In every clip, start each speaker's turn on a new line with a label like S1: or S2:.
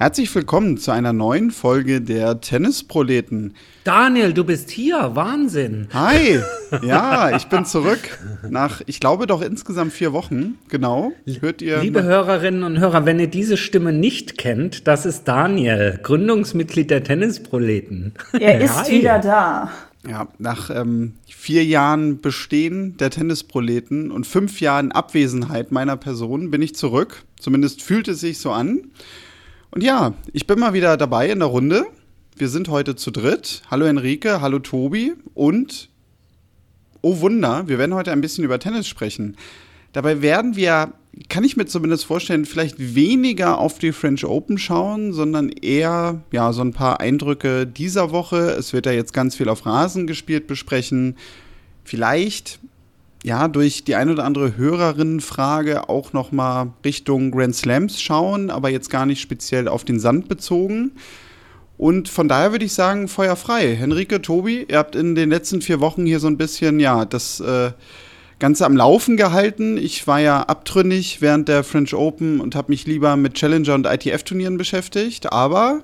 S1: Herzlich willkommen zu einer neuen Folge der Tennisproleten.
S2: Daniel, du bist hier, Wahnsinn.
S1: Hi, ja, ich bin zurück nach, ich glaube doch insgesamt vier Wochen, genau.
S2: Hört ihr? Liebe Hörerinnen und Hörer, wenn ihr diese Stimme nicht kennt, das ist Daniel, Gründungsmitglied der Tennisproleten.
S3: Er ist Hi. wieder da.
S1: Ja, nach ähm, vier Jahren Bestehen der Tennisproleten und fünf Jahren Abwesenheit meiner Person bin ich zurück. Zumindest fühlt es sich so an. Und ja, ich bin mal wieder dabei in der Runde. Wir sind heute zu dritt. Hallo Enrique, hallo Tobi und oh Wunder, wir werden heute ein bisschen über Tennis sprechen. Dabei werden wir, kann ich mir zumindest vorstellen, vielleicht weniger auf die French Open schauen, sondern eher ja so ein paar Eindrücke dieser Woche. Es wird ja jetzt ganz viel auf Rasen gespielt besprechen. Vielleicht ja, durch die ein oder andere Hörerinnenfrage auch noch mal Richtung Grand Slams schauen, aber jetzt gar nicht speziell auf den Sand bezogen. Und von daher würde ich sagen, Feuer frei. Henrike, Tobi, ihr habt in den letzten vier Wochen hier so ein bisschen, ja, das äh, Ganze am Laufen gehalten. Ich war ja abtrünnig während der French Open und habe mich lieber mit Challenger und ITF-Turnieren beschäftigt. Aber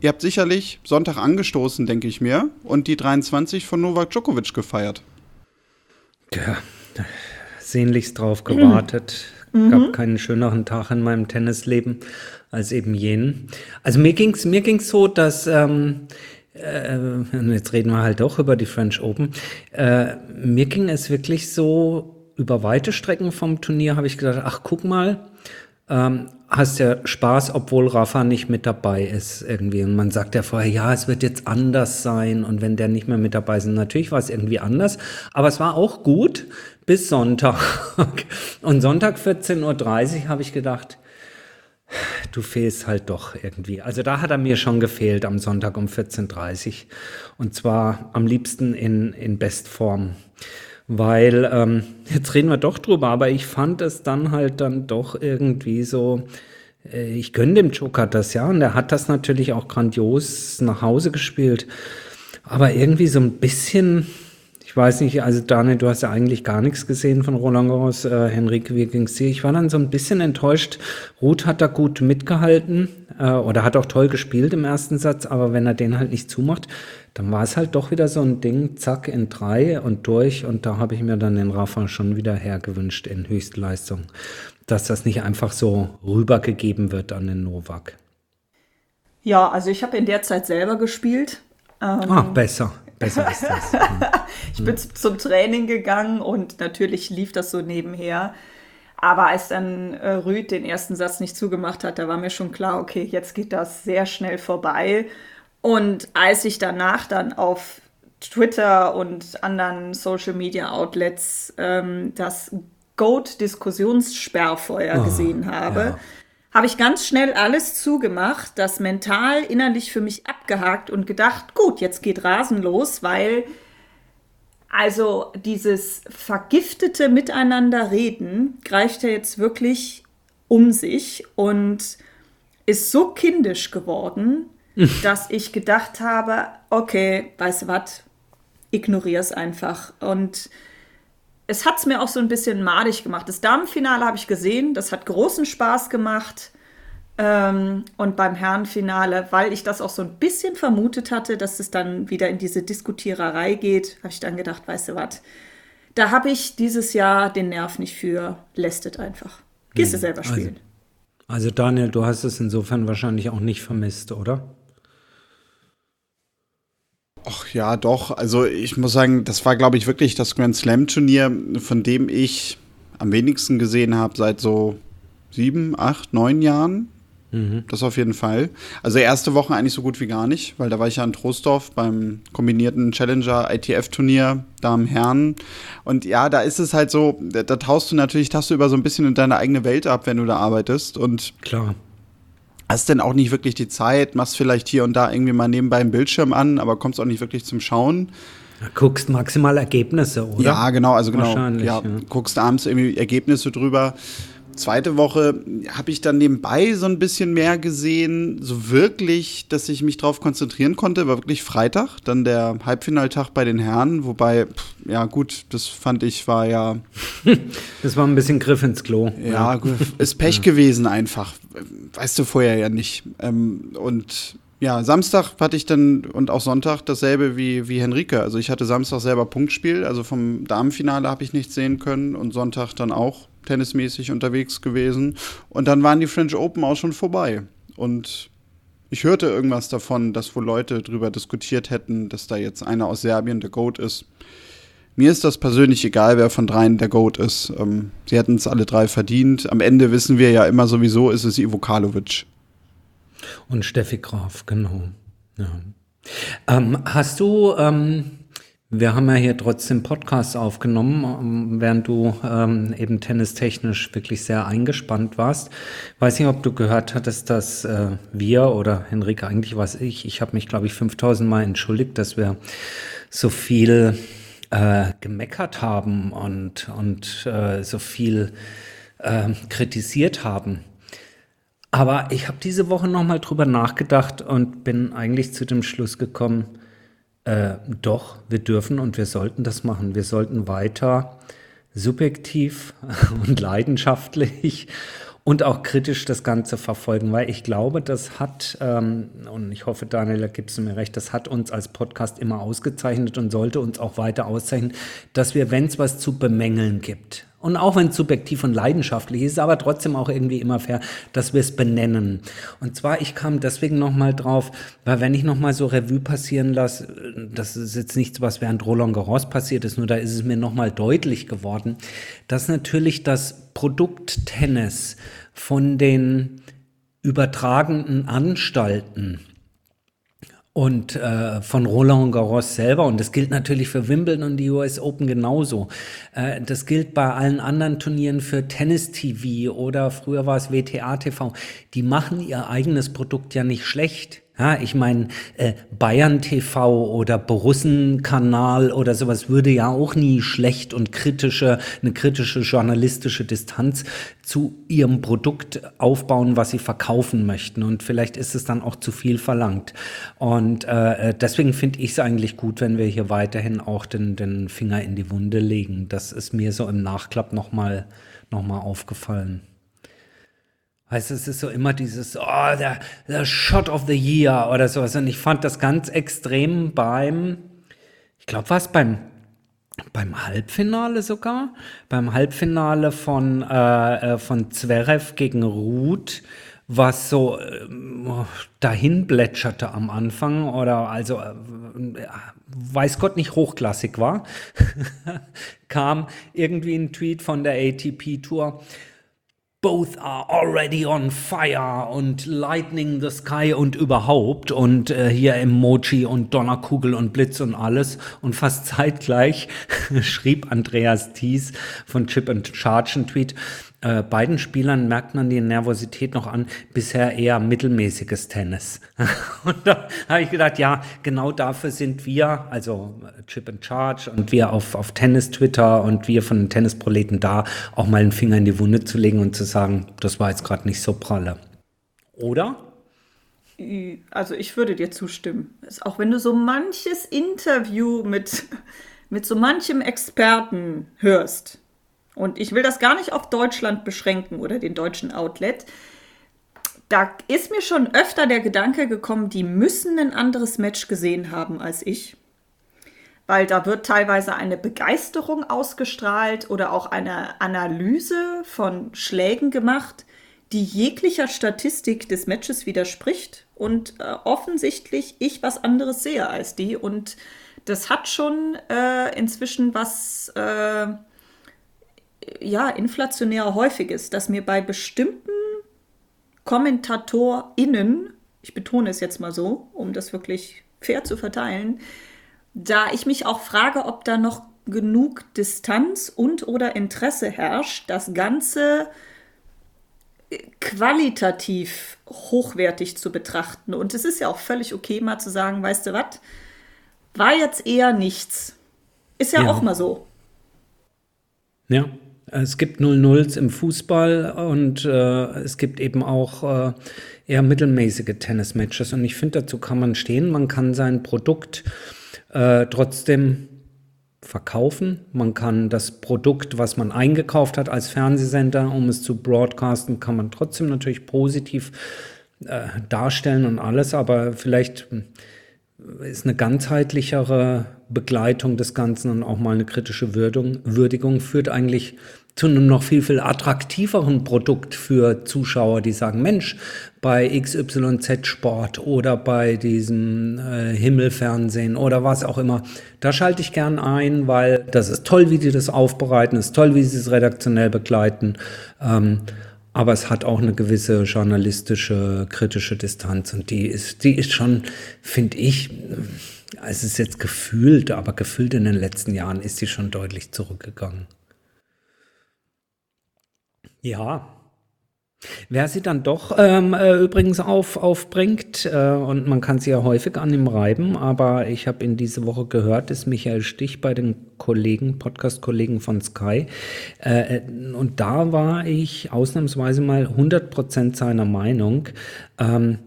S1: ihr habt sicherlich Sonntag angestoßen, denke ich mir, und die 23 von Novak Djokovic gefeiert.
S2: Ja, sehnlichst drauf gewartet. Mhm. Gab keinen schöneren Tag in meinem Tennisleben als eben jenen. Also mir ging's mir ging's so, dass ähm, äh, jetzt reden wir halt doch über die French Open. Äh, mir ging es wirklich so über weite Strecken vom Turnier habe ich gedacht, ach guck mal, ähm, hast ja Spaß, obwohl Rafa nicht mit dabei ist irgendwie. Und man sagt ja vorher, ja, es wird jetzt anders sein. Und wenn der nicht mehr mit dabei ist, natürlich war es irgendwie anders. Aber es war auch gut bis Sonntag. Und Sonntag 14.30 Uhr habe ich gedacht, du fehlst halt doch irgendwie. Also da hat er mir schon gefehlt am Sonntag um 14.30 Uhr. Und zwar am liebsten in, in Bestform weil ähm, jetzt reden wir doch drüber, aber ich fand es dann halt dann doch irgendwie so, äh, ich gönne dem Joker das ja und er hat das natürlich auch grandios nach Hause gespielt, aber irgendwie so ein bisschen, ich weiß nicht, also Daniel, du hast ja eigentlich gar nichts gesehen von Roland Garros, äh, Henrike, wie ging's dir? Ich war dann so ein bisschen enttäuscht. Ruth hat da gut mitgehalten äh, oder hat auch toll gespielt im ersten Satz, aber wenn er den halt nicht zumacht, dann war es halt doch wieder so ein Ding, zack, in drei und durch. Und da habe ich mir dann den Rafa schon wieder hergewünscht in Höchstleistung, dass das nicht einfach so rübergegeben wird an den Novak.
S3: Ja, also ich habe in der Zeit selber gespielt.
S2: Ähm, ah, besser. Besser ist das.
S3: ich bin zum Training gegangen und natürlich lief das so nebenher. Aber als dann äh, Rüd den ersten Satz nicht zugemacht hat, da war mir schon klar, okay, jetzt geht das sehr schnell vorbei. Und als ich danach dann auf Twitter und anderen Social Media Outlets ähm, das Goat-Diskussionssperrfeuer oh, gesehen habe, ja. Habe ich ganz schnell alles zugemacht, das mental innerlich für mich abgehakt und gedacht, gut, jetzt geht Rasen los, weil also dieses vergiftete Miteinanderreden greift ja jetzt wirklich um sich und ist so kindisch geworden, dass ich gedacht habe, okay, weißt du was, ignoriere es einfach. Und es hat es mir auch so ein bisschen madig gemacht. Das Damenfinale habe ich gesehen, das hat großen Spaß gemacht. Ähm, und beim Herrenfinale, weil ich das auch so ein bisschen vermutet hatte, dass es dann wieder in diese Diskutiererei geht, habe ich dann gedacht, weißt du was, da habe ich dieses Jahr den Nerv nicht für, lästet einfach. Gehst du hm. selber spielen.
S2: Also, also Daniel, du hast es insofern wahrscheinlich auch nicht vermisst, oder?
S1: Ach ja, doch. Also ich muss sagen, das war, glaube ich, wirklich das Grand Slam Turnier, von dem ich am wenigsten gesehen habe seit so sieben, acht, neun Jahren. Mhm. Das auf jeden Fall. Also erste Woche eigentlich so gut wie gar nicht, weil da war ich ja in Troisdorf beim kombinierten Challenger ITF-Turnier Damen Herren. Und ja, da ist es halt so, da, da tauchst du natürlich, tauchst du über so ein bisschen in deine eigene Welt ab, wenn du da arbeitest. Und
S2: klar
S1: hast denn auch nicht wirklich die Zeit, machst vielleicht hier und da irgendwie mal nebenbei einen Bildschirm an, aber kommst auch nicht wirklich zum Schauen.
S2: Ja, guckst maximal Ergebnisse, oder?
S1: Ja, genau, also genau. Ja, ja, guckst abends irgendwie Ergebnisse drüber. zweite Woche habe ich dann nebenbei so ein bisschen mehr gesehen. So wirklich, dass ich mich darauf konzentrieren konnte, war wirklich Freitag, dann der Halbfinaltag bei den Herren. Wobei, pff, ja gut, das fand ich war ja.
S2: das war ein bisschen Griff ins Klo.
S1: Ja, ist Pech gewesen einfach. Weißt du vorher ja nicht. Ähm, und ja, Samstag hatte ich dann und auch Sonntag dasselbe wie, wie Henrike. Also ich hatte Samstag selber Punktspiel, also vom Damenfinale habe ich nichts sehen können und Sonntag dann auch tennismäßig unterwegs gewesen. Und dann waren die French Open auch schon vorbei. Und ich hörte irgendwas davon, dass wohl Leute darüber diskutiert hätten, dass da jetzt einer aus Serbien der Goat ist. Mir ist das persönlich egal, wer von dreien der Goat ist. Ähm, sie hätten es alle drei verdient. Am Ende wissen wir ja immer sowieso, ist es Ivo Karlovic.
S2: Und Steffi Graf, genau. Ja. Ähm, hast du, ähm, wir haben ja hier trotzdem Podcasts aufgenommen, ähm, während du ähm, eben tennistechnisch wirklich sehr eingespannt warst. Weiß nicht, ob du gehört hattest, dass äh, wir oder Henrike, eigentlich was ich, ich habe mich, glaube ich, 5000 Mal entschuldigt, dass wir so viel äh, gemeckert haben und, und äh, so viel äh, kritisiert haben. Aber ich habe diese Woche nochmal drüber nachgedacht und bin eigentlich zu dem Schluss gekommen, äh, doch, wir dürfen und wir sollten das machen. Wir sollten weiter subjektiv und leidenschaftlich und auch kritisch das Ganze verfolgen, weil ich glaube, das hat, ähm, und ich hoffe, Daniel, da gibst du mir recht, das hat uns als Podcast immer ausgezeichnet und sollte uns auch weiter auszeichnen, dass wir, wenn es was zu bemängeln gibt, und auch wenn es subjektiv und leidenschaftlich ist, aber trotzdem auch irgendwie immer fair, dass wir es benennen. Und zwar, ich kam deswegen nochmal drauf, weil wenn ich nochmal so Revue passieren lasse, das ist jetzt nichts, was während Roland Garros passiert ist, nur da ist es mir nochmal deutlich geworden, dass natürlich das Produkt Tennis von den übertragenden Anstalten und äh, von Roland Garros selber. Und das gilt natürlich für Wimbledon und die US Open genauso. Äh, das gilt bei allen anderen Turnieren für Tennis TV oder früher war es WTA TV. Die machen ihr eigenes Produkt ja nicht schlecht. Ja, ich meine, äh, Bayern TV oder Borussen-Kanal oder sowas würde ja auch nie schlecht und kritische, eine kritische journalistische Distanz zu ihrem Produkt aufbauen, was sie verkaufen möchten. Und vielleicht ist es dann auch zu viel verlangt. Und äh, deswegen finde ich es eigentlich gut, wenn wir hier weiterhin auch den, den Finger in die Wunde legen. Das ist mir so im Nachklapp nochmal noch mal aufgefallen. Heißt, es ist so immer dieses, oh, der, der Shot of the Year oder sowas. Und ich fand das ganz extrem beim, ich glaube, was beim, beim Halbfinale sogar, beim Halbfinale von, äh, äh, von Zverev gegen Ruth, was so äh, dahin plätscherte am Anfang oder also äh, weiß Gott nicht hochklassig war, kam irgendwie ein Tweet von der ATP Tour both are already on fire und lightning the sky und überhaupt und äh, hier Emoji und Donnerkugel und Blitz und alles und fast zeitgleich schrieb Andreas Thies von Chip and Charge einen Tweet, äh, beiden Spielern merkt man die Nervosität noch an, bisher eher mittelmäßiges Tennis. und da habe ich gedacht, ja, genau dafür sind wir, also Chip and Charge und wir auf, auf Tennis-Twitter und wir von den Tennisproleten da, auch mal einen Finger in die Wunde zu legen und zu sagen, das war jetzt gerade nicht so pralle. Oder?
S3: Also ich würde dir zustimmen. Auch wenn du so manches Interview mit, mit so manchem Experten hörst, und ich will das gar nicht auf Deutschland beschränken oder den deutschen Outlet. Da ist mir schon öfter der Gedanke gekommen, die müssen ein anderes Match gesehen haben als ich. Weil da wird teilweise eine Begeisterung ausgestrahlt oder auch eine Analyse von Schlägen gemacht, die jeglicher Statistik des Matches widerspricht und äh, offensichtlich ich was anderes sehe als die. Und das hat schon äh, inzwischen was äh, ja, inflationär häufig ist, dass mir bei bestimmten KommentatorInnen, ich betone es jetzt mal so, um das wirklich fair zu verteilen, da ich mich auch frage, ob da noch genug Distanz und oder Interesse herrscht, das Ganze qualitativ hochwertig zu betrachten. Und es ist ja auch völlig okay, mal zu sagen, weißt du was, war jetzt eher nichts. Ist ja, ja. auch mal so.
S2: Ja, Es gibt 0-0s im Fußball und äh, es gibt eben auch äh, eher mittelmäßige Tennismatches. Und ich finde, dazu kann man stehen. Man kann sein Produkt äh, trotzdem verkaufen. Man kann das Produkt, was man eingekauft hat als Fernsehsender, um es zu broadcasten, kann man trotzdem natürlich positiv äh, darstellen und alles, aber vielleicht hm, ist eine ganzheitlichere Begleitung des Ganzen und auch mal eine kritische Würdigung, Würdigung führt eigentlich zu einem noch viel, viel attraktiveren Produkt für Zuschauer, die sagen, Mensch, bei XYZ Sport oder bei diesem äh, Himmelfernsehen oder was auch immer, da schalte ich gern ein, weil das ist toll, wie die das aufbereiten, ist toll, wie sie es redaktionell begleiten. Ähm, aber es hat auch eine gewisse journalistische, kritische Distanz und die ist, die ist schon, finde ich, es ist jetzt gefühlt, aber gefühlt in den letzten Jahren ist sie schon deutlich zurückgegangen. Ja. Wer sie dann doch ähm, äh, übrigens auf, aufbringt, äh, und man kann sie ja häufig an ihm reiben, aber ich habe in diese Woche gehört, ist Michael Stich bei den Kollegen, Podcast-Kollegen von Sky. Äh, und da war ich ausnahmsweise mal 100% seiner Meinung. Ähm,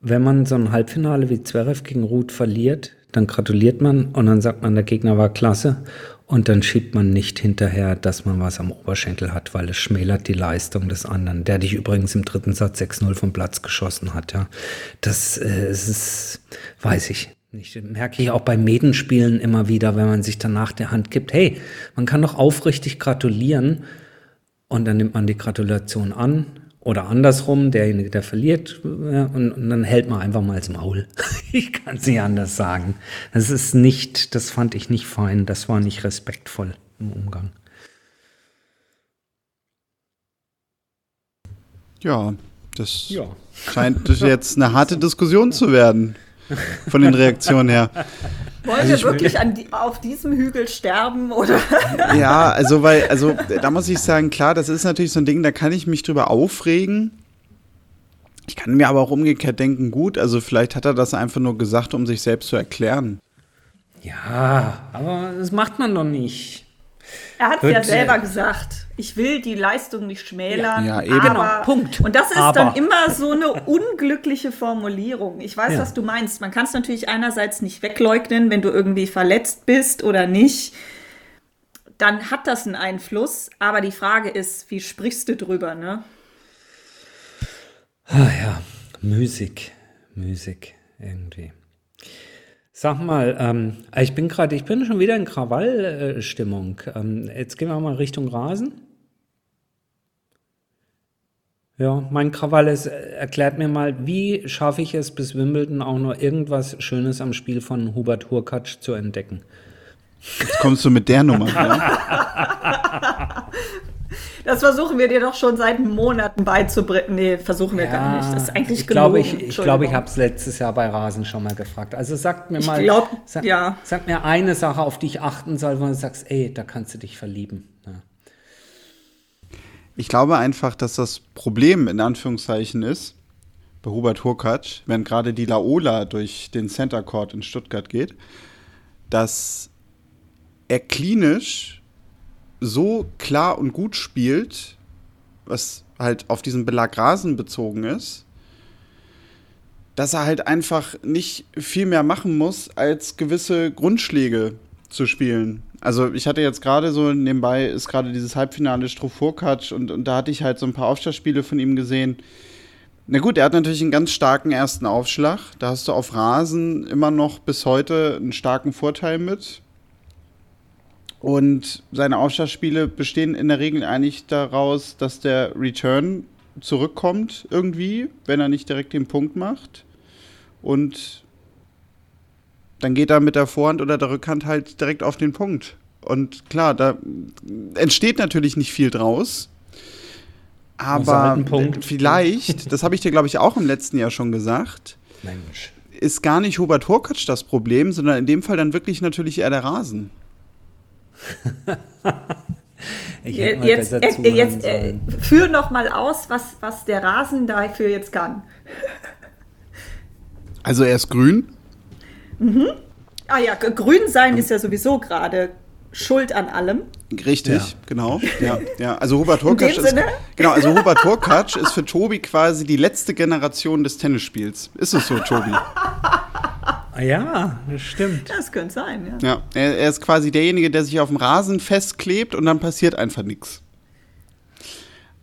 S2: wenn man so ein Halbfinale wie Zverev gegen Ruth verliert, dann gratuliert man und dann sagt man, der Gegner war klasse. Und dann schiebt man nicht hinterher, dass man was am Oberschenkel hat, weil es schmälert die Leistung des anderen, der dich übrigens im dritten Satz 6-0 vom Platz geschossen hat. Ja. Das äh, ist, weiß ich nicht. Merke ich auch bei Medenspielen immer wieder, wenn man sich danach der Hand gibt, hey, man kann doch aufrichtig gratulieren. Und dann nimmt man die Gratulation an, oder andersrum, derjenige, der verliert, ja, und, und, dann hält man einfach mal ins Maul. ich kann es nicht anders sagen. Das ist nicht, das fand ich nicht fein, das war nicht respektvoll im Umgang.
S1: Ja, das ja. scheint jetzt eine harte Diskussion zu werden, von den Reaktionen her.
S3: Wollt also ihr wirklich an die, auf diesem Hügel sterben oder?
S1: Ja, also weil, also da muss ich sagen, klar, das ist natürlich so ein Ding, da kann ich mich drüber aufregen. Ich kann mir aber auch umgekehrt denken, gut, also vielleicht hat er das einfach nur gesagt, um sich selbst zu erklären.
S2: Ja, aber das macht man doch nicht.
S3: Er hat es ja selber gesagt. Ich will die Leistung nicht schmälern.
S1: Ja, ja eben.
S3: Aber, genau, Punkt. Und das ist aber. dann immer so eine unglückliche Formulierung. Ich weiß, ja. was du meinst. Man kann es natürlich einerseits nicht wegleugnen, wenn du irgendwie verletzt bist oder nicht. Dann hat das einen Einfluss. Aber die Frage ist, wie sprichst du drüber, ne?
S2: Ah ja, Musik. Musik irgendwie. Sag mal, ähm, ich bin gerade, ich bin schon wieder in Krawallstimmung. Ähm, jetzt gehen wir mal Richtung Rasen. Ja, mein Krawall ist, äh, erklärt mir mal, wie schaffe ich es bis Wimbledon auch nur irgendwas Schönes am Spiel von Hubert Hurkacz zu entdecken?
S1: Jetzt kommst du mit der Nummer. ja?
S3: Das versuchen wir dir doch schon seit Monaten beizubringen. Nee, versuchen wir ja, gar nicht. Das ist eigentlich
S2: ich glaube, ich, ich glaube, ich habe es letztes Jahr bei Rasen schon mal gefragt. Also sagt mir mal,
S3: glaub, sag, ja.
S2: sag, mir eine Sache, auf die ich achten soll, wo du sagst, ey, da kannst du dich verlieben. Ja.
S1: Ich glaube einfach, dass das Problem in Anführungszeichen ist, bei Hubert Hurkacz, wenn gerade die Laola durch den Center Court in Stuttgart geht, dass er klinisch so klar und gut spielt, was halt auf diesen Belag Rasen bezogen ist, dass er halt einfach nicht viel mehr machen muss, als gewisse Grundschläge zu spielen. Also ich hatte jetzt gerade so nebenbei ist gerade dieses Halbfinale Strofurkatsch und, und da hatte ich halt so ein paar Aufschlagspiele von ihm gesehen. Na gut, er hat natürlich einen ganz starken ersten Aufschlag. Da hast du auf Rasen immer noch bis heute einen starken Vorteil mit. Und seine Aufschlagspiele bestehen in der Regel eigentlich daraus, dass der Return zurückkommt irgendwie, wenn er nicht direkt den Punkt macht. Und dann geht er mit der Vorhand oder der Rückhand halt direkt auf den Punkt. Und klar, da entsteht natürlich nicht viel draus. Aber vielleicht, das habe ich dir, glaube ich, auch im letzten Jahr schon gesagt, Mensch. ist gar nicht Hubert Hurkacz das Problem, sondern in dem Fall dann wirklich natürlich eher der Rasen.
S3: jetzt äh, jetzt äh, führ noch mal aus, was, was der Rasen dafür jetzt kann.
S1: Also er ist grün?
S3: Mhm. Ah ja, grün sein ist ja sowieso gerade schuld an allem.
S1: Richtig, ja. genau. Ja, ja. Also Hubert Hurkacz ist, genau, also Hurkacz ist für Tobi quasi die letzte Generation des Tennisspiels. Ist es so, Tobi?
S2: Ah ja, das stimmt.
S3: Das könnte sein,
S1: ja. Ja, er, er ist quasi derjenige, der sich auf dem Rasen festklebt und dann passiert einfach nichts.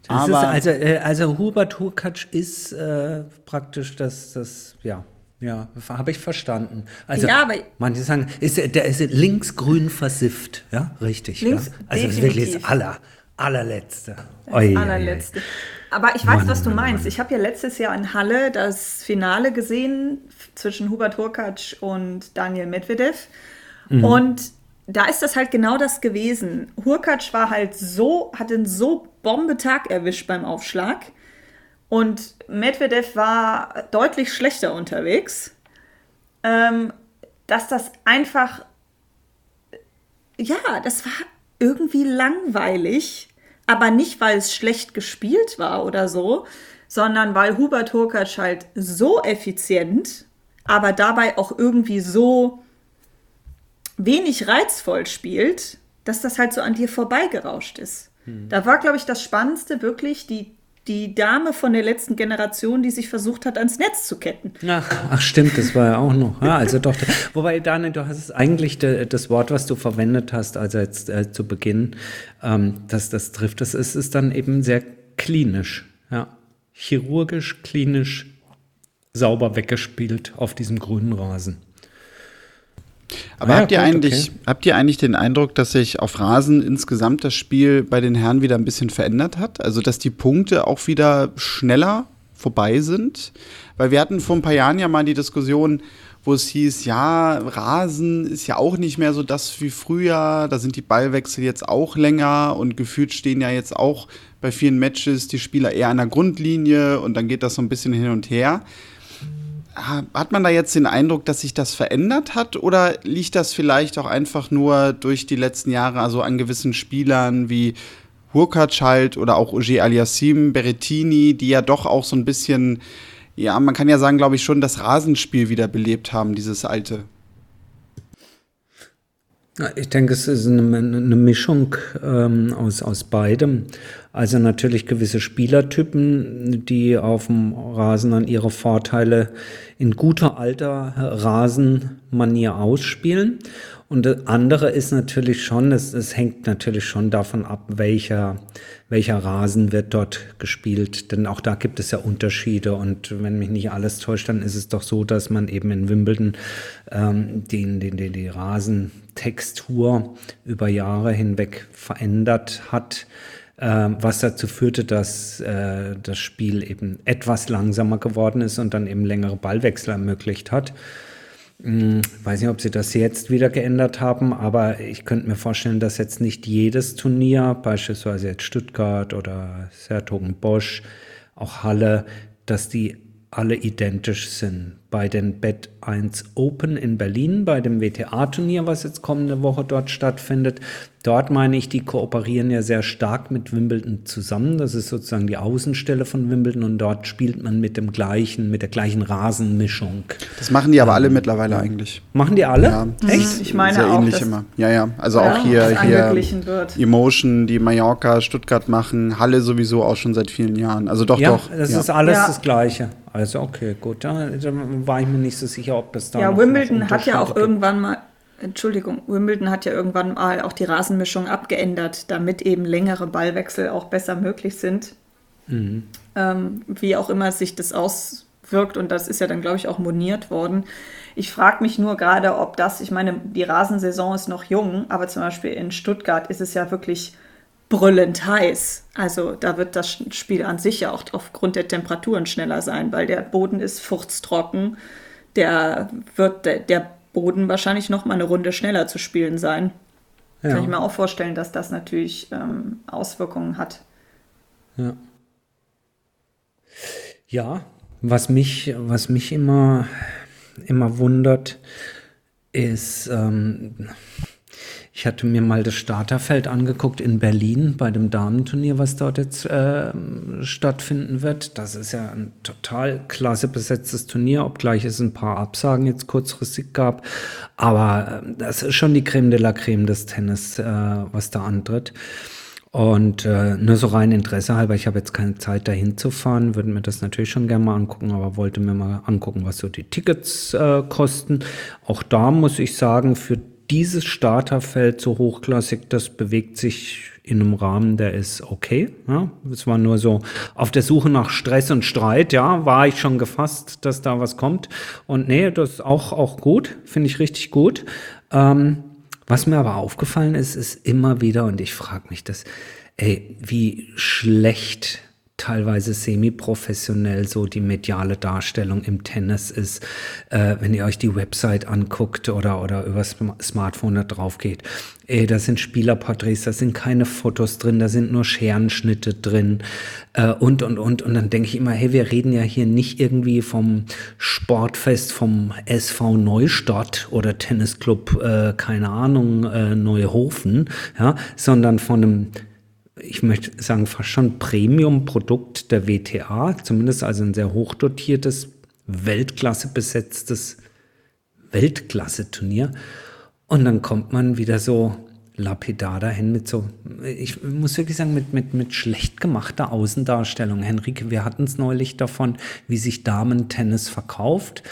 S2: Also, äh, also Hubert Hurkacz ist äh, praktisch das, das, ja, ja, habe ich verstanden. Also ja, aber manche sagen, ist, der ist linksgrün versifft, ja, richtig. Links, ja? Also das ist wirklich das aller, allerletzte.
S3: Das oi, allerletzte. Oi, oi. Aber ich weiß, Mann, was du meinst. Mann. Ich habe ja letztes Jahr in Halle das Finale gesehen zwischen Hubert Hurkacz und Daniel Medvedev. Mhm. Und da ist das halt genau das gewesen. Hurkacz war halt so, hat einen so Bombetag erwischt beim Aufschlag. Und Medvedev war deutlich schlechter unterwegs, ähm, dass das einfach, ja, das war irgendwie langweilig, aber nicht, weil es schlecht gespielt war oder so, sondern weil Hubert Hurkacz halt so effizient, aber dabei auch irgendwie so wenig reizvoll spielt, dass das halt so an dir vorbeigerauscht ist. Hm. Da war, glaube ich, das Spannendste wirklich die die Dame von der letzten Generation, die sich versucht hat, ans Netz zu ketten.
S2: Ach, ach stimmt, das war ja auch noch. Ja, also doch. Wobei, Daniel, du hast es eigentlich de, das Wort, was du verwendet hast, also jetzt äh, zu Beginn, ähm, dass das trifft. Das ist, ist dann eben sehr klinisch, ja, chirurgisch, klinisch sauber weggespielt auf diesem grünen Rasen.
S1: Aber ah, habt, ihr gut, eigentlich, okay. habt ihr eigentlich den Eindruck, dass sich auf Rasen insgesamt das Spiel bei den Herren wieder ein bisschen verändert hat? Also, dass die Punkte auch wieder schneller vorbei sind? Weil wir hatten vor ein paar Jahren ja mal die Diskussion, wo es hieß, ja, Rasen ist ja auch nicht mehr so das wie früher, da sind die Ballwechsel jetzt auch länger und gefühlt stehen ja jetzt auch bei vielen Matches die Spieler eher an der Grundlinie und dann geht das so ein bisschen hin und her. Hat man da jetzt den Eindruck, dass sich das verändert hat oder liegt das vielleicht auch einfach nur durch die letzten Jahre, also an gewissen Spielern wie Hurkacz halt oder auch Ogier Aliassim, Berettini, die ja doch auch so ein bisschen, ja, man kann ja sagen, glaube ich, schon das Rasenspiel wieder belebt haben, dieses alte.
S2: Ich denke, es ist eine, eine Mischung ähm, aus, aus beidem. Also natürlich gewisse Spielertypen, die auf dem Rasen dann ihre Vorteile in guter alter Rasenmanier ausspielen. Und das andere ist natürlich schon, es, es hängt natürlich schon davon ab, welcher, welcher Rasen wird dort gespielt. Denn auch da gibt es ja Unterschiede. Und wenn mich nicht alles täuscht, dann ist es doch so, dass man eben in Wimbledon ähm, den, den, den, die Rasentextur über Jahre hinweg verändert hat äh, was dazu führte, dass äh, das Spiel eben etwas langsamer geworden ist und dann eben längere Ballwechsel ermöglicht hat. Hm, weiß nicht, ob sie das jetzt wieder geändert haben, aber ich könnte mir vorstellen, dass jetzt nicht jedes Turnier, beispielsweise jetzt Stuttgart oder Sertogenbosch, auch Halle, dass die alle identisch sind. Bei den Bet 1 Open in Berlin, bei dem WTA-Turnier, was jetzt kommende Woche dort stattfindet, Dort meine ich, die kooperieren ja sehr stark mit Wimbledon zusammen. Das ist sozusagen die Außenstelle von Wimbledon und dort spielt man mit dem gleichen, mit der gleichen Rasenmischung.
S1: Das machen die aber ähm, alle mittlerweile eigentlich.
S2: Machen die alle?
S1: Ja, echt? Ich meine Sehr auch, ähnlich immer. Ja, ja. Also ja, auch hier, hier Emotion, die Mallorca, Stuttgart machen, Halle sowieso auch schon seit vielen Jahren. Also doch,
S2: ja,
S1: doch.
S2: Das ja. ist alles das Gleiche. Also okay, gut. Da, da war ich mir nicht so sicher, ob das da.
S3: Ja, Wimbledon hat ja auch gibt. irgendwann mal Entschuldigung, Wimbledon hat ja irgendwann mal auch die Rasenmischung abgeändert, damit eben längere Ballwechsel auch besser möglich sind. Mhm. Ähm, wie auch immer sich das auswirkt und das ist ja dann, glaube ich, auch moniert worden. Ich frage mich nur gerade, ob das, ich meine, die Rasensaison ist noch jung, aber zum Beispiel in Stuttgart ist es ja wirklich brüllend heiß. Also da wird das Spiel an sich ja auch aufgrund der Temperaturen schneller sein, weil der Boden ist furztrocken. Der wird, der, der Boden wahrscheinlich noch mal eine Runde schneller zu spielen sein. Ja. Kann ich mir auch vorstellen, dass das natürlich ähm, Auswirkungen hat.
S2: Ja. Ja, was mich, was mich immer, immer wundert, ist, ähm, Ich hatte mir mal das Starterfeld angeguckt in Berlin bei dem Damenturnier, was dort jetzt äh, stattfinden wird. Das ist ja ein total klasse besetztes Turnier, obgleich es ein paar Absagen jetzt kurzfristig gab. Aber äh, das ist schon die Creme de la Creme des Tennis, äh, was da antritt. Und äh, nur so rein Interesse halber, ich habe jetzt keine Zeit dahin zu fahren, würde mir das natürlich schon gerne mal angucken, aber wollte mir mal angucken, was so die Tickets äh, kosten. Auch da muss ich sagen, für dieses Starterfeld so hochklassig, das bewegt sich in einem Rahmen, der ist okay. Ja. Es war nur so auf der Suche nach Stress und Streit, ja, war ich schon gefasst, dass da was kommt. Und nee, das ist auch, auch gut, finde ich richtig gut. Ähm, was mir aber aufgefallen ist, ist immer wieder, und ich frage mich das, ey, wie schlecht teilweise semi-professionell so die mediale Darstellung im Tennis ist, äh, wenn ihr euch die Website anguckt oder, oder übers Smartphone da drauf geht. Ey, da sind Spielerporträts, da sind keine Fotos drin, da sind nur Scherenschnitte drin äh, und, und, und. Und dann denke ich immer, hey, wir reden ja hier nicht irgendwie vom Sportfest vom SV Neustadt oder Tennisclub, äh, keine Ahnung, äh, Neuhofen, ja, sondern von einem ich möchte sagen, fast schon Premium-Produkt der WTA, zumindest also ein sehr hochdotiertes, Weltklasse besetztes Weltklasse-Turnier. Und dann kommt man wieder so lapidar dahin mit so, ich muss wirklich sagen, mit, mit, mit schlecht gemachter Außendarstellung. Henrike, wir hatten es neulich davon, wie sich Damen-Tennis verkauft.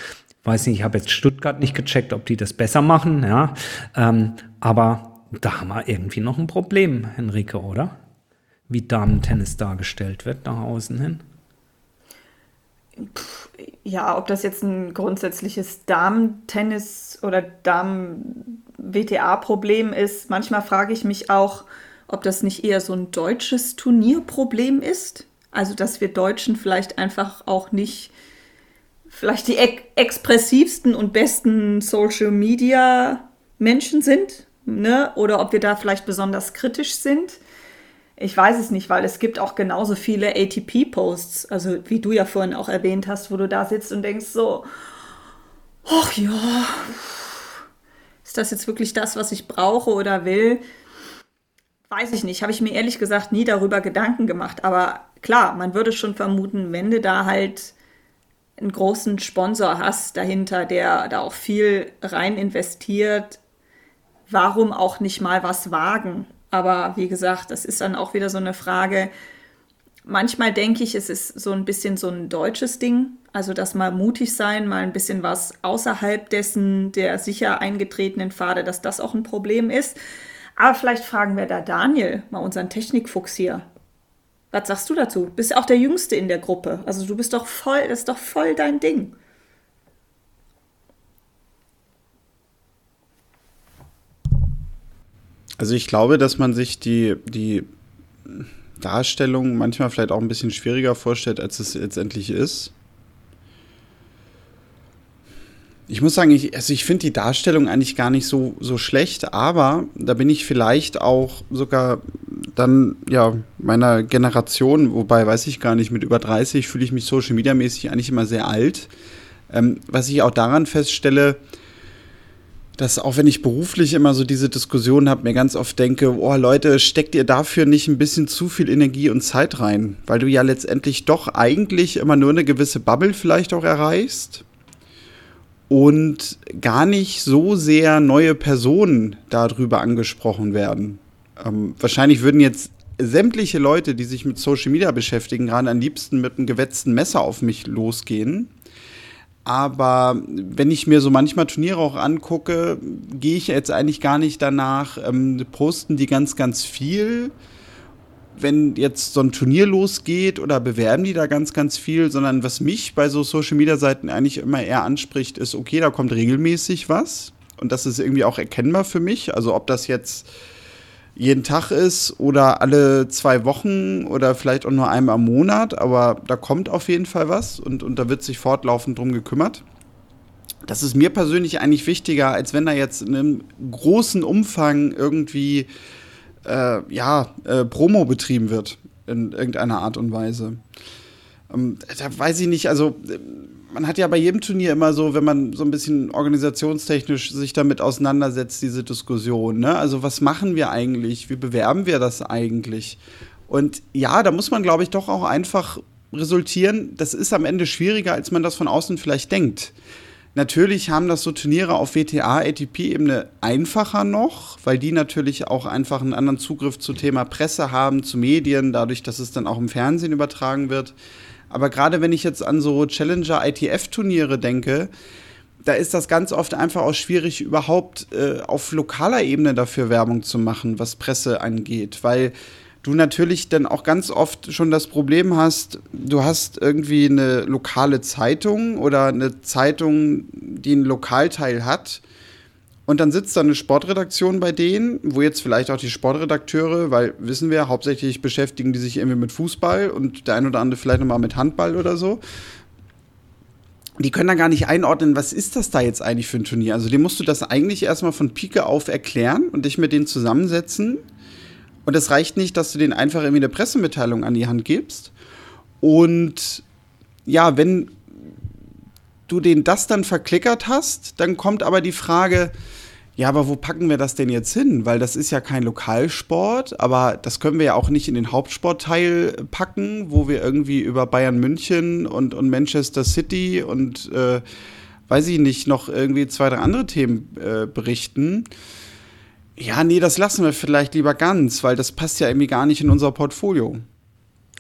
S2: Weiß nicht, ich habe jetzt Stuttgart nicht gecheckt, ob die das besser machen, ja. Ähm, aber da haben wir irgendwie noch ein Problem, Henrike, oder? Wie Damen-Tennis dargestellt wird nach außen hin?
S3: Ja, ob das jetzt ein grundsätzliches Damen-Tennis oder Damen-WTA-Problem ist, manchmal frage ich mich auch, ob das nicht eher so ein deutsches Turnierproblem ist. Also, dass wir Deutschen vielleicht einfach auch nicht vielleicht die ex expressivsten und besten Social Media Menschen sind, ne? Oder ob wir da vielleicht besonders kritisch sind. Ich weiß es nicht, weil es gibt auch genauso viele ATP-Posts, also wie du ja vorhin auch erwähnt hast, wo du da sitzt und denkst so, ach ja, ist das jetzt wirklich das, was ich brauche oder will? Weiß ich nicht, habe ich mir ehrlich gesagt nie darüber Gedanken gemacht. Aber klar, man würde schon vermuten, wenn du da halt einen großen Sponsor hast dahinter, der da auch viel rein investiert, warum auch nicht mal was wagen? Aber wie gesagt, das ist dann auch wieder so eine Frage. Manchmal denke ich, es ist so ein bisschen so ein deutsches Ding. Also, dass mal mutig sein, mal ein bisschen was außerhalb dessen der sicher eingetretenen Pfade, dass das auch ein Problem ist. Aber vielleicht fragen wir da Daniel, mal unseren Technikfuchs hier. Was sagst du dazu? Du bist auch der Jüngste in der Gruppe. Also du bist doch voll, das ist doch voll dein Ding.
S1: Also ich glaube, dass man sich die, die Darstellung manchmal vielleicht auch ein bisschen schwieriger vorstellt, als es letztendlich ist. Ich muss sagen, ich, also ich finde die Darstellung eigentlich gar nicht so, so schlecht, aber da bin ich vielleicht auch sogar dann ja meiner Generation, wobei weiß ich gar nicht, mit über 30 fühle ich mich social media mäßig eigentlich immer sehr alt. Ähm, was ich auch daran feststelle, dass auch wenn ich beruflich immer so diese Diskussion habe, mir ganz oft denke, oh Leute, steckt ihr dafür nicht ein bisschen zu viel Energie und Zeit rein? Weil du ja letztendlich doch eigentlich immer nur eine gewisse Bubble vielleicht auch erreichst und gar nicht so sehr neue Personen darüber angesprochen werden. Ähm, wahrscheinlich würden jetzt sämtliche Leute, die sich mit Social Media beschäftigen, gerade am liebsten mit einem gewetzten Messer auf mich losgehen aber wenn ich mir so manchmal Turniere auch angucke, gehe ich jetzt eigentlich gar nicht danach, ähm, posten die ganz, ganz viel, wenn jetzt so ein Turnier losgeht oder bewerben die da ganz, ganz viel, sondern was mich bei so Social-Media-Seiten eigentlich immer eher anspricht, ist, okay, da kommt regelmäßig was und das ist irgendwie auch erkennbar für mich. Also ob das jetzt jeden Tag ist oder alle zwei Wochen oder vielleicht auch nur einmal im Monat, aber da kommt auf jeden Fall was und, und da wird sich fortlaufend drum gekümmert. Das ist mir persönlich eigentlich wichtiger, als wenn da jetzt in einem großen Umfang irgendwie äh, ja, äh, Promo betrieben wird in irgendeiner Art und Weise. Ähm, da weiß ich nicht, also man hat ja bei jedem Turnier immer so, wenn man so ein bisschen organisationstechnisch sich damit auseinandersetzt, diese Diskussion. Ne? Also was machen wir eigentlich? Wie bewerben wir das eigentlich? Und ja, da muss man, glaube ich, doch auch einfach resultieren. Das ist am Ende schwieriger, als man das von außen vielleicht denkt. Natürlich haben das so Turniere auf WTA, ATP-Ebene einfacher noch, weil die natürlich auch einfach einen anderen Zugriff zu Thema Presse haben, zu Medien, dadurch, dass es dann auch im Fernsehen übertragen wird. Aber gerade wenn ich jetzt an so Challenger ITF-Turniere denke, da ist das ganz oft einfach auch schwierig, überhaupt äh, auf lokaler Ebene dafür Werbung zu machen, was Presse angeht, weil du natürlich dann auch ganz oft schon das Problem hast, du hast irgendwie eine lokale Zeitung oder eine Zeitung, die einen Lokalteil hat. Und dann sitzt da eine Sportredaktion bei denen, wo jetzt vielleicht auch die Sportredakteure, weil wissen wir, hauptsächlich beschäftigen die sich irgendwie mit Fußball und der ein oder andere vielleicht nochmal mit Handball oder so. Die können da gar nicht einordnen, was ist das da jetzt eigentlich für ein Turnier? Also dem musst du das eigentlich erstmal von Pike auf erklären und dich mit denen zusammensetzen und es reicht nicht, dass du denen einfach irgendwie eine Pressemitteilung an die Hand gibst. Und ja, wenn du denen das dann verklickert hast, dann kommt aber die Frage, ja, aber wo packen wir das denn jetzt hin? Weil das ist ja kein Lokalsport, aber das können wir ja auch nicht in den Hauptsportteil packen, wo wir irgendwie über Bayern München und, und Manchester City und äh, weiß ich nicht, noch irgendwie zwei, drei andere Themen äh, berichten ja, nee, das lassen wir vielleicht lieber ganz, weil das passt ja irgendwie gar nicht in unser Portfolio.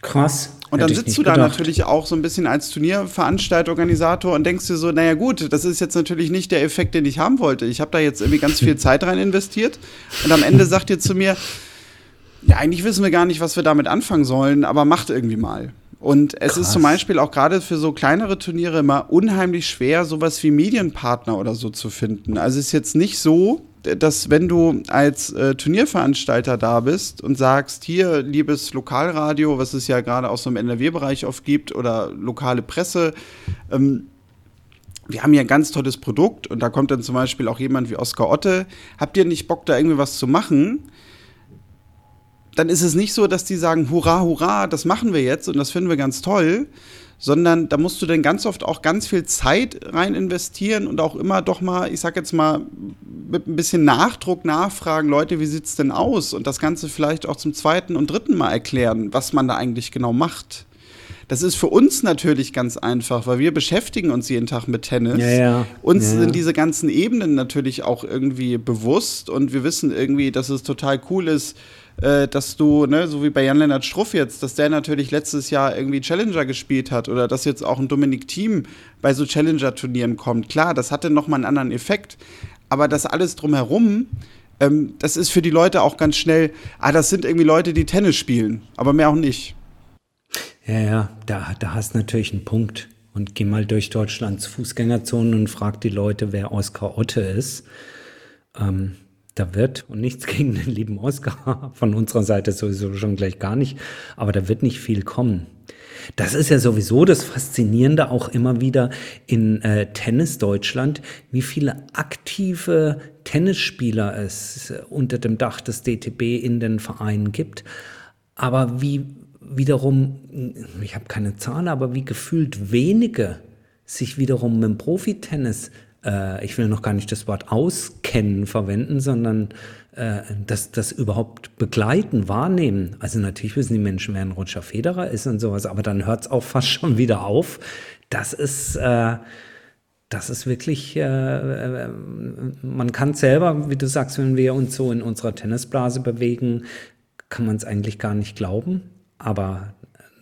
S2: Krass.
S1: Und dann sitzt du da natürlich auch so ein bisschen als Turnierveranstalter, Organisator und denkst dir so, naja gut, das ist jetzt natürlich nicht der Effekt, den ich haben wollte. Ich habe da jetzt irgendwie ganz viel Zeit rein investiert und am Ende sagt ihr zu mir, ja, eigentlich wissen wir gar nicht, was wir damit anfangen sollen, aber macht irgendwie mal. Und es Krass. ist zum Beispiel auch gerade für so kleinere Turniere immer unheimlich schwer, sowas wie Medienpartner oder so zu finden. Also es ist jetzt nicht so, dass wenn du als äh, Turnierveranstalter da bist und sagst, hier, liebes Lokalradio, was es ja gerade auch so im NRW-Bereich oft gibt, oder lokale Presse, ähm, wir haben hier ein ganz tolles Produkt und da kommt dann zum Beispiel auch jemand wie Oskar Otte, habt ihr nicht Bock, da irgendwie was zu machen? Dann ist es nicht so, dass die sagen, hurra, hurra, das machen wir jetzt und das finden wir ganz toll, sondern da musst du dann ganz oft auch ganz viel Zeit rein investieren und auch immer doch mal, ich sag jetzt mal, mit ein bisschen Nachdruck nachfragen, Leute, wie sieht's denn aus? Und das Ganze vielleicht auch zum zweiten und dritten Mal erklären, was man da eigentlich genau macht. Das ist für uns natürlich ganz einfach, weil wir beschäftigen uns jeden Tag mit Tennis.
S2: Ja, ja.
S1: Uns
S2: ja,
S1: sind diese ganzen Ebenen natürlich auch irgendwie bewusst und wir wissen irgendwie, dass es total cool ist, äh, dass du, ne, so wie bei Jan-Lennart Struff jetzt, dass der natürlich letztes Jahr irgendwie Challenger gespielt hat oder dass jetzt auch ein Dominik Thiem bei so Challenger-Turnieren kommt. Klar, das hatte nochmal einen anderen Effekt. Aber das alles drumherum, ähm, das ist für die Leute auch ganz schnell, ah, das sind irgendwie Leute, die Tennis spielen, aber mehr auch nicht.
S2: Ja, ja, da, da hast du natürlich einen Punkt. Und geh mal durch Deutschlands Fußgängerzonen und frag die Leute, wer Oskar Otte ist. Ähm, da wird, und nichts gegen den lieben Oscar, von unserer Seite sowieso schon gleich gar nicht, aber da wird nicht viel kommen. Das ist ja sowieso das Faszinierende auch immer wieder in äh, Tennis Deutschland, wie viele aktive Tennisspieler es unter dem Dach des DTB in den Vereinen gibt. Aber wie wiederum, ich habe keine Zahl, aber wie gefühlt wenige sich wiederum mit dem Profitennis äh, ich will noch gar nicht das Wort auskennen verwenden, sondern äh, das, das überhaupt begleiten, wahrnehmen. Also natürlich wissen die Menschen, wer ein Roger Federer ist und sowas, aber dann hört es auch fast schon wieder auf. Das ist, äh, das ist wirklich, äh, äh man kann selber, wie du sagst, wenn wir uns so in unserer Tennisblase bewegen, kann man es eigentlich gar nicht glauben. Aber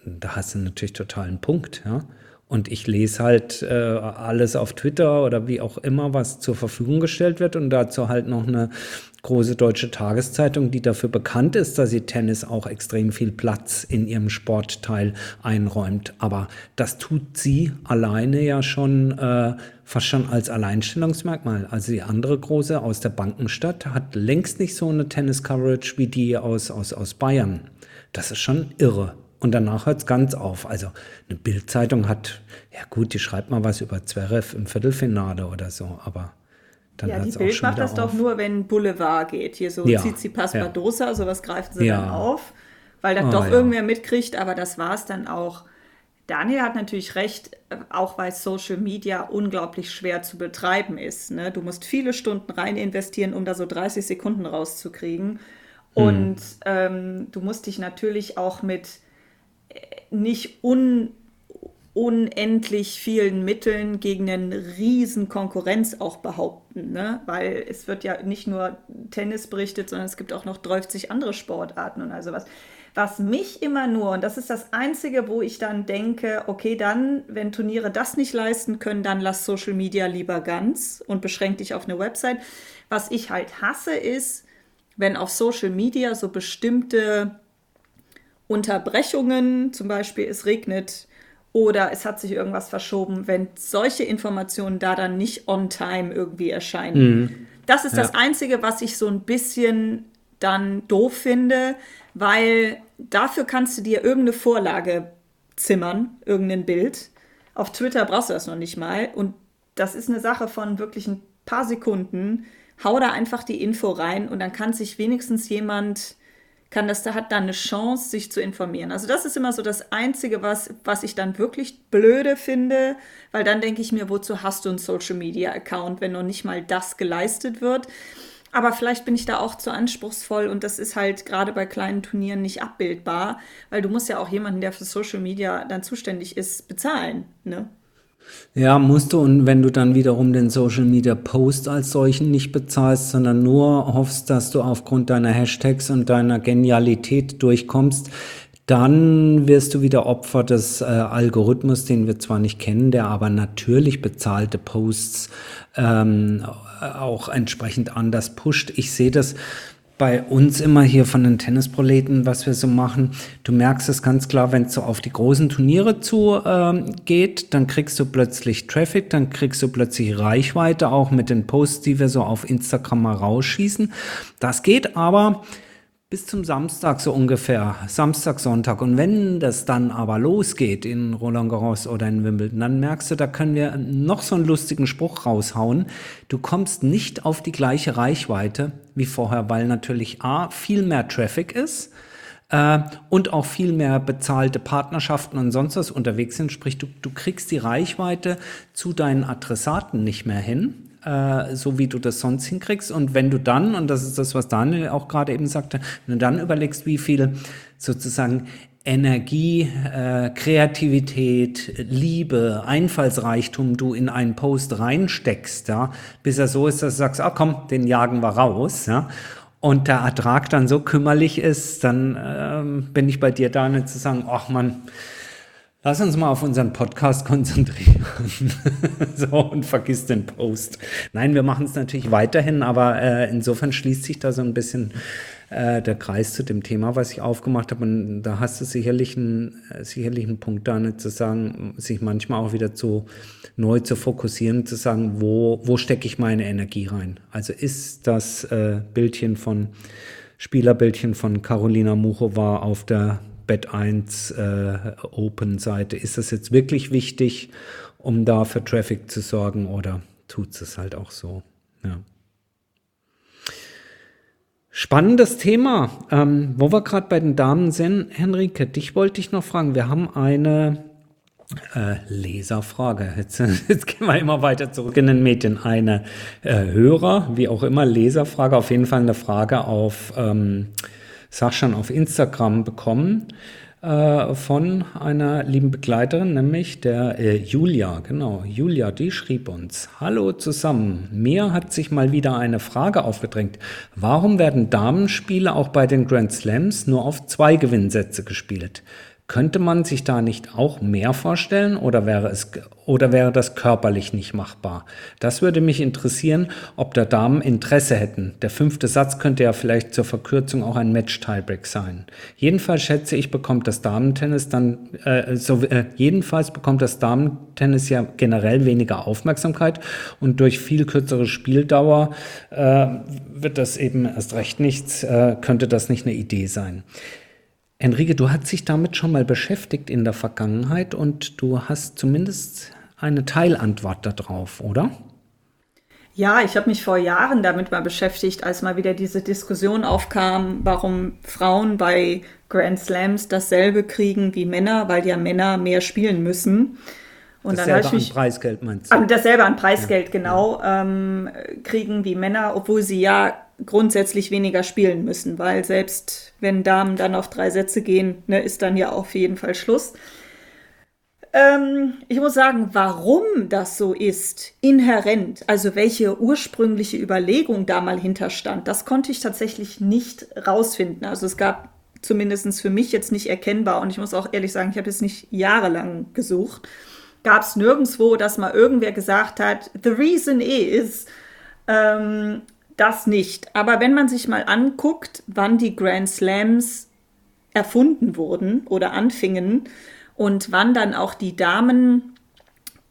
S2: da hast du natürlich total einen Punkt, ja. Und ich lese halt äh, alles auf Twitter oder wie auch immer, was zur Verfügung gestellt wird. Und dazu halt noch eine große deutsche Tageszeitung, die dafür bekannt ist, dass sie Tennis auch extrem viel Platz in ihrem Sportteil einräumt. Aber das tut sie alleine ja schon äh, fast schon als Alleinstellungsmerkmal. Also die andere große aus der Bankenstadt hat längst nicht so eine Tennis-Coverage wie die aus, aus, aus Bayern. Das ist schon irre. Und danach hört es ganz auf. Also eine Bildzeitung hat, ja gut, die schreibt mal was über Zverev im Viertelfinale oder so, aber dann
S3: ja, die Bild macht das auf. doch nur, wenn Boulevard geht. Hier so ja, Tsitsipas ja. sowas greifen sie ja. dann auf, weil das oh, doch ja. irgendwer mitkriegt, aber das war es dann auch. Daniel hat natürlich recht, auch weil Social Media unglaublich schwer zu betreiben ist. Ne? Du musst viele Stunden rein investieren, um da so 30 Sekunden rauszukriegen. Und ähm, du musst dich natürlich auch mit nicht un unendlich vielen Mitteln gegen eine riesen Konkurrenz auch behaupten, ne? weil es wird ja nicht nur Tennis berichtet, sondern es gibt auch noch 30 andere Sportarten und also was. Was mich immer nur, und das ist das Einzige, wo ich dann denke, okay, dann, wenn Turniere das nicht leisten können, dann lass Social Media lieber ganz und beschränk dich auf eine Website. Was ich halt hasse, ist, wenn auf Social Media so bestimmte Unterbrechungen, zum Beispiel es regnet, oder es hat sich irgendwas verschoben, wenn solche Informationen da dann nicht on time irgendwie erscheinen. Mhm. Das ist ja. das Einzige, was ich so ein bisschen dann doof finde, weil dafür kannst du dir irgendeine Vorlage zimmern, irgendein Bild. Auf Twitter brauchst du das noch nicht mal. Und das ist eine Sache von wirklich ein paar Sekunden. Hau da einfach die Info rein und dann kann sich wenigstens jemand kann das, da hat dann eine Chance, sich zu informieren. Also das ist immer so das Einzige, was, was ich dann wirklich blöde finde, weil dann denke ich mir, wozu hast du einen Social-Media-Account, wenn noch nicht mal das geleistet wird? Aber vielleicht bin ich da auch zu anspruchsvoll und das ist halt gerade bei kleinen Turnieren nicht abbildbar, weil du musst ja auch jemanden, der für Social Media dann zuständig ist, bezahlen. Ne?
S2: Ja, musst du. Und wenn du dann wiederum den Social Media Post als solchen nicht bezahlst, sondern nur hoffst, dass du aufgrund deiner Hashtags und deiner Genialität durchkommst, dann wirst du wieder Opfer des äh, Algorithmus, den wir zwar nicht kennen, der aber natürlich bezahlte Posts ähm, auch entsprechend anders pusht. Ich sehe das bei uns immer hier von den Tennisproleten, was wir so machen. Du merkst es ganz klar, wenn es so auf die großen Turniere zu ähm, geht, dann kriegst du plötzlich Traffic, dann kriegst du plötzlich Reichweite, auch mit den Posts, die wir so auf Instagram mal rausschießen. Das geht aber bis zum Samstag so ungefähr, Samstag, Sonntag. Und wenn das dann aber losgeht in Roland Garros oder in Wimbledon, dann merkst du, da können wir noch so einen lustigen Spruch raushauen. Du kommst nicht auf die gleiche Reichweite wie vorher, weil natürlich A, viel mehr Traffic ist äh, und auch viel mehr bezahlte Partnerschaften und sonst was unterwegs sind. Sprich, du, du kriegst die Reichweite zu deinen Adressaten nicht mehr hin äh, so wie du das sonst hinkriegst. Und wenn du dann, und das ist das, was Daniel auch gerade eben sagte, wenn du dann überlegst, wie viel sozusagen Energie, äh, Kreativität, Liebe, Einfallsreichtum du in einen Post reinsteckst, ja, bis er so ist, dass du sagst, ah komm, den jagen wir raus, ja, und der Ertrag dann so kümmerlich ist, dann ähm, bin ich bei dir, Daniel, zu sagen, ach man, Lass uns mal auf unseren Podcast konzentrieren. so, und vergiss den Post. Nein, wir machen es natürlich weiterhin, aber äh, insofern schließt sich da so ein bisschen äh, der Kreis zu dem Thema, was ich aufgemacht habe. Und da hast du sicherlich einen, äh, sicherlich einen Punkt da, nicht zu sagen, sich manchmal auch wieder zu neu zu fokussieren, zu sagen, wo, wo stecke ich meine Energie rein? Also ist das äh, Bildchen von Spielerbildchen von Carolina Muchova auf der Bett 1 äh, Open-Seite. Ist das jetzt wirklich wichtig, um da für Traffic zu sorgen oder tut es halt auch so? Ja. Spannendes Thema. Ähm, wo wir gerade bei den Damen sind, Henrike, dich wollte ich noch fragen. Wir haben eine äh, Leserfrage. Jetzt, jetzt, gehen wir immer weiter zurück in den Medien. Eine äh, Hörer, wie auch immer, Leserfrage, auf jeden Fall eine Frage auf ähm, Saschan auf Instagram bekommen äh, von einer lieben Begleiterin, nämlich der äh, Julia. Genau, Julia, die schrieb uns: Hallo zusammen. Mir hat sich mal wieder eine Frage aufgedrängt. Warum werden Damenspiele auch bei den Grand Slams nur auf zwei Gewinnsätze gespielt? Könnte man sich da nicht auch mehr vorstellen oder wäre es oder wäre das körperlich nicht machbar? Das würde mich interessieren, ob da Damen Interesse hätten. Der fünfte Satz könnte ja vielleicht zur Verkürzung auch ein Match-Tiebreak sein. Jedenfalls schätze ich, bekommt das Damentennis dann äh, so äh, jedenfalls bekommt das Damentennis ja generell weniger Aufmerksamkeit und durch viel kürzere Spieldauer äh, wird das eben erst recht nichts. Äh, könnte das nicht eine Idee sein? Enrique, du hast dich damit schon mal beschäftigt in der Vergangenheit und du hast zumindest eine Teilantwort darauf, oder?
S3: Ja, ich habe mich vor Jahren damit mal beschäftigt, als mal wieder diese Diskussion aufkam, warum Frauen bei Grand Slams dasselbe kriegen wie Männer, weil ja Männer mehr spielen müssen.
S2: Und dasselbe dann mich, an Preisgeld meinst
S3: du? Dasselbe an Preisgeld, ja. genau, ähm, kriegen wie Männer, obwohl sie ja grundsätzlich weniger spielen müssen, weil selbst wenn Damen dann auf drei Sätze gehen, ne, ist dann ja auf jeden Fall Schluss. Ähm, ich muss sagen, warum das so ist, inhärent, also welche ursprüngliche Überlegung da mal hinterstand, das konnte ich tatsächlich nicht rausfinden. Also es gab zumindest für mich jetzt nicht erkennbar und ich muss auch ehrlich sagen, ich habe es nicht jahrelang gesucht, gab es nirgendwo, dass mal irgendwer gesagt hat, the reason is, ähm, das nicht. Aber wenn man sich mal anguckt, wann die Grand Slams erfunden wurden oder anfingen und wann dann auch die Damen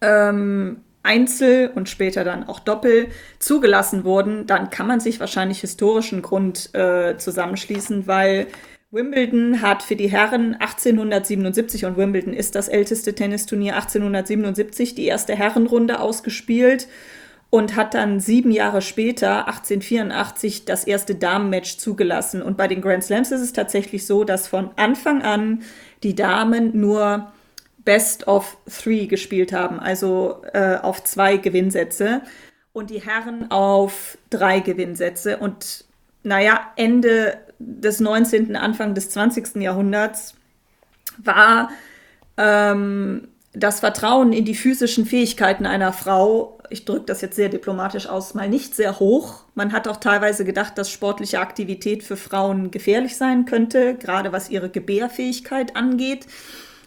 S3: ähm, Einzel und später dann auch Doppel zugelassen wurden, dann kann man sich wahrscheinlich historischen Grund äh, zusammenschließen, weil Wimbledon hat für die Herren 1877 und Wimbledon ist das älteste Tennisturnier 1877 die erste Herrenrunde ausgespielt und hat dann sieben Jahre später, 1884, das erste Damenmatch zugelassen. Und bei den Grand Slams ist es tatsächlich so, dass von Anfang an die Damen nur Best of Three gespielt haben, also äh, auf zwei Gewinnsätze und die Herren auf drei Gewinnsätze. Und naja, Ende des 19., Anfang des 20. Jahrhunderts war ähm, das Vertrauen in die physischen Fähigkeiten einer Frau, ich drücke das jetzt sehr diplomatisch aus, mal nicht sehr hoch. Man hat auch teilweise gedacht, dass sportliche Aktivität für Frauen gefährlich sein könnte, gerade was ihre Gebärfähigkeit angeht.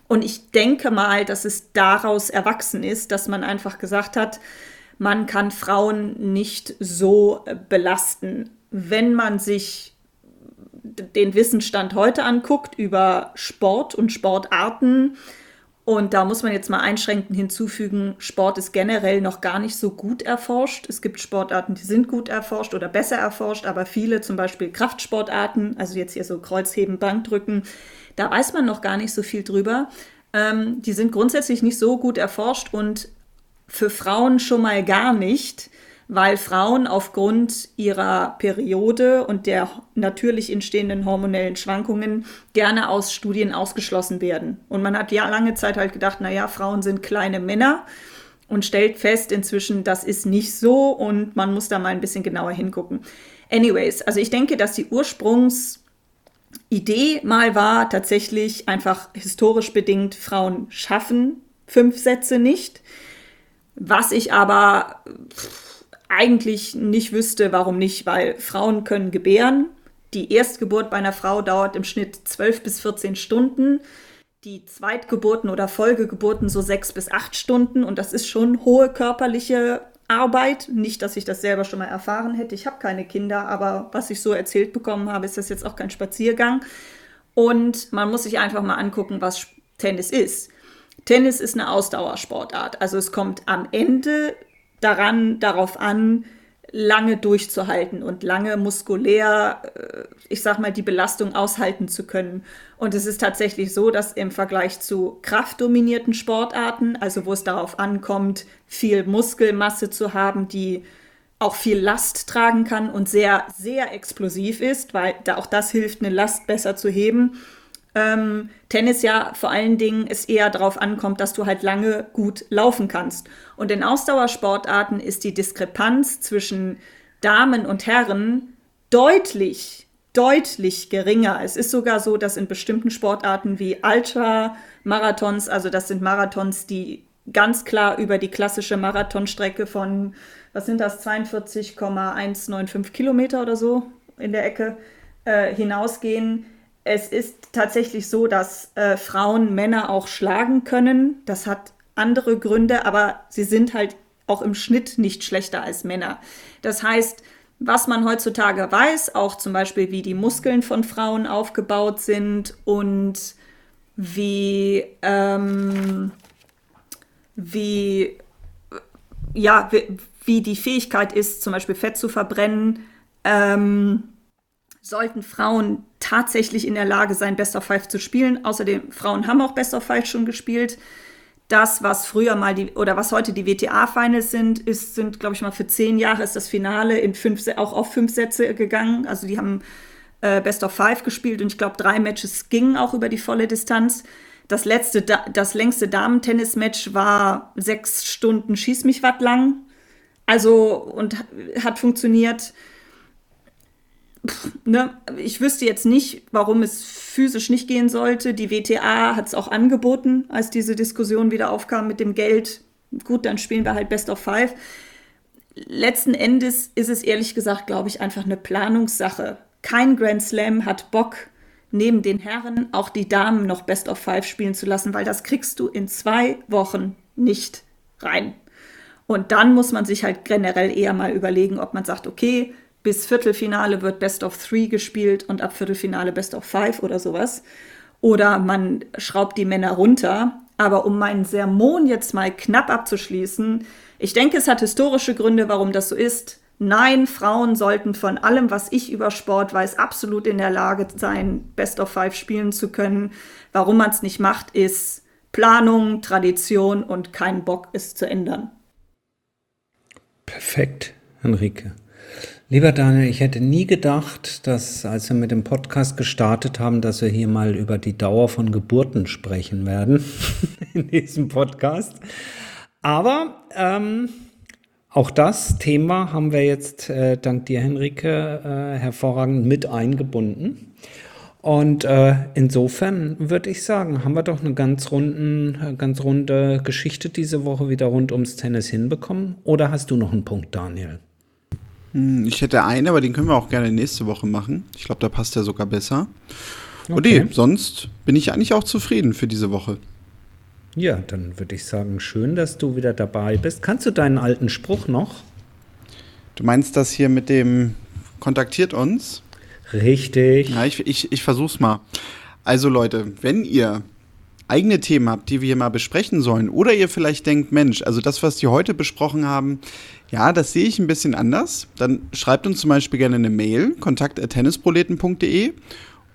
S3: Und ich denke mal, dass es daraus erwachsen ist, dass man einfach gesagt hat, man kann Frauen nicht so belasten. Wenn man sich den Wissensstand heute anguckt über Sport und Sportarten, und da muss man jetzt mal einschränkend hinzufügen, Sport ist generell noch gar nicht so gut erforscht. Es gibt Sportarten, die sind gut erforscht oder besser erforscht, aber viele, zum Beispiel Kraftsportarten, also jetzt hier so Kreuzheben, Bankdrücken, da weiß man noch gar nicht so viel drüber. Ähm, die sind grundsätzlich nicht so gut erforscht und für Frauen schon mal gar nicht weil Frauen aufgrund ihrer Periode und der natürlich entstehenden hormonellen Schwankungen gerne aus Studien ausgeschlossen werden. Und man hat ja lange Zeit halt gedacht, naja, Frauen sind kleine Männer und stellt fest inzwischen, das ist nicht so und man muss da mal ein bisschen genauer hingucken. Anyways, also ich denke, dass die Ursprungsidee mal war, tatsächlich einfach historisch bedingt, Frauen schaffen fünf Sätze nicht. Was ich aber eigentlich nicht wüsste, warum nicht, weil Frauen können gebären. Die Erstgeburt bei einer Frau dauert im Schnitt 12 bis 14 Stunden. Die Zweitgeburten oder Folgegeburten so sechs bis acht Stunden. Und das ist schon hohe körperliche Arbeit. Nicht, dass ich das selber schon mal erfahren hätte. Ich habe keine Kinder, aber was ich so erzählt bekommen habe, ist das jetzt auch kein Spaziergang. Und man muss sich einfach mal angucken, was Tennis ist. Tennis ist eine Ausdauersportart. Also es kommt am Ende daran, darauf an, lange durchzuhalten und lange muskulär, äh, ich sag mal, die Belastung aushalten zu können. Und es ist tatsächlich so, dass im Vergleich zu kraftdominierten Sportarten, also wo es darauf ankommt, viel Muskelmasse zu haben, die auch viel Last tragen kann und sehr, sehr explosiv ist, weil da auch das hilft, eine Last besser zu heben, ähm, Tennis ja vor allen Dingen es eher darauf ankommt, dass du halt lange gut laufen kannst. Und in Ausdauersportarten ist die Diskrepanz zwischen Damen und Herren deutlich, deutlich geringer. Es ist sogar so, dass in bestimmten Sportarten wie Ultramarathons, also das sind Marathons, die ganz klar über die klassische Marathonstrecke von, was sind das, 42,195 Kilometer oder so in der Ecke äh, hinausgehen, es ist tatsächlich so, dass äh, Frauen Männer auch schlagen können. Das hat andere Gründe, aber sie sind halt auch im Schnitt nicht schlechter als Männer. Das heißt, was man heutzutage weiß, auch zum Beispiel, wie die Muskeln von Frauen aufgebaut sind und wie, ähm, wie, ja, wie, wie, die Fähigkeit ist, zum Beispiel Fett zu verbrennen, ähm, sollten Frauen tatsächlich in der Lage sein, Best of Five zu spielen. Außerdem, Frauen haben auch Best of Five schon gespielt. das, was früher mal die, oder was heute die WTA-Finals sind, ist, sind, glaube ich mal, für zehn Jahre ist das Finale in fünf, auch auf fünf Sätze gegangen. Also die haben äh, Best of Five gespielt und ich glaube, drei Matches gingen auch über die volle Distanz. Das letzte, das längste Damen-Tennis-Match war sechs Stunden Schieß mich wat lang. Also, und hat funktioniert. Ne? Ich wüsste jetzt nicht, warum es physisch nicht gehen sollte. Die WTA hat es auch angeboten, als diese Diskussion wieder aufkam mit dem Geld. Gut, dann spielen wir halt Best of Five. Letzten Endes ist es ehrlich gesagt, glaube ich, einfach eine Planungssache. Kein Grand Slam hat Bock, neben den Herren auch die Damen noch Best of Five spielen zu lassen, weil das kriegst du in zwei Wochen nicht rein. Und dann muss man sich halt generell eher mal überlegen, ob man sagt, okay, bis Viertelfinale wird Best of Three gespielt und ab Viertelfinale Best of Five oder sowas. Oder man schraubt die Männer runter. Aber um meinen Sermon jetzt mal knapp abzuschließen, ich denke, es hat historische Gründe, warum das so ist. Nein, Frauen sollten von allem, was ich über Sport weiß, absolut in der Lage sein, Best of Five spielen zu können. Warum man es nicht macht, ist Planung, Tradition und kein Bock, es zu ändern.
S2: Perfekt, Henrike. Lieber Daniel, ich hätte nie gedacht, dass, als wir mit dem Podcast gestartet haben, dass wir hier mal über die Dauer von Geburten sprechen werden in diesem Podcast. Aber ähm, auch das Thema haben wir jetzt äh, dank dir, Henrike, äh, hervorragend mit eingebunden. Und äh, insofern würde ich sagen, haben wir doch eine ganz, runden, ganz runde Geschichte diese Woche wieder rund ums Tennis hinbekommen. Oder hast du noch einen Punkt, Daniel?
S1: Hm, ich hätte einen, aber den können wir auch gerne nächste Woche machen. Ich glaube, da passt er sogar besser. Okay. Und nee, sonst bin ich eigentlich auch zufrieden für diese Woche.
S2: Ja, dann würde ich sagen, schön, dass du wieder dabei bist. Kannst du deinen alten Spruch noch?
S1: Du meinst das hier mit dem Kontaktiert uns?
S2: Richtig.
S1: Ja, ich, ich, ich versuch's mal. Also Leute, wenn ihr eigene Themen habt, die wir hier mal besprechen sollen, oder ihr vielleicht denkt, Mensch, also das, was wir heute besprochen haben, ja, das sehe ich ein bisschen anders, dann schreibt uns zum Beispiel gerne eine Mail, kontakt.tennisproleten.de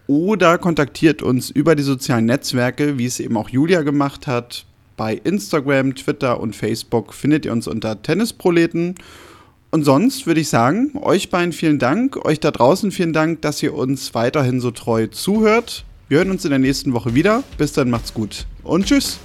S1: oder kontaktiert uns über die sozialen Netzwerke, wie es eben auch Julia gemacht hat. Bei Instagram, Twitter und Facebook findet ihr uns unter Tennisproleten. Und sonst würde ich sagen, euch beiden vielen Dank, euch da draußen vielen Dank, dass ihr uns weiterhin so treu zuhört. Wir hören uns in der nächsten Woche wieder. Bis dann, macht's gut und tschüss.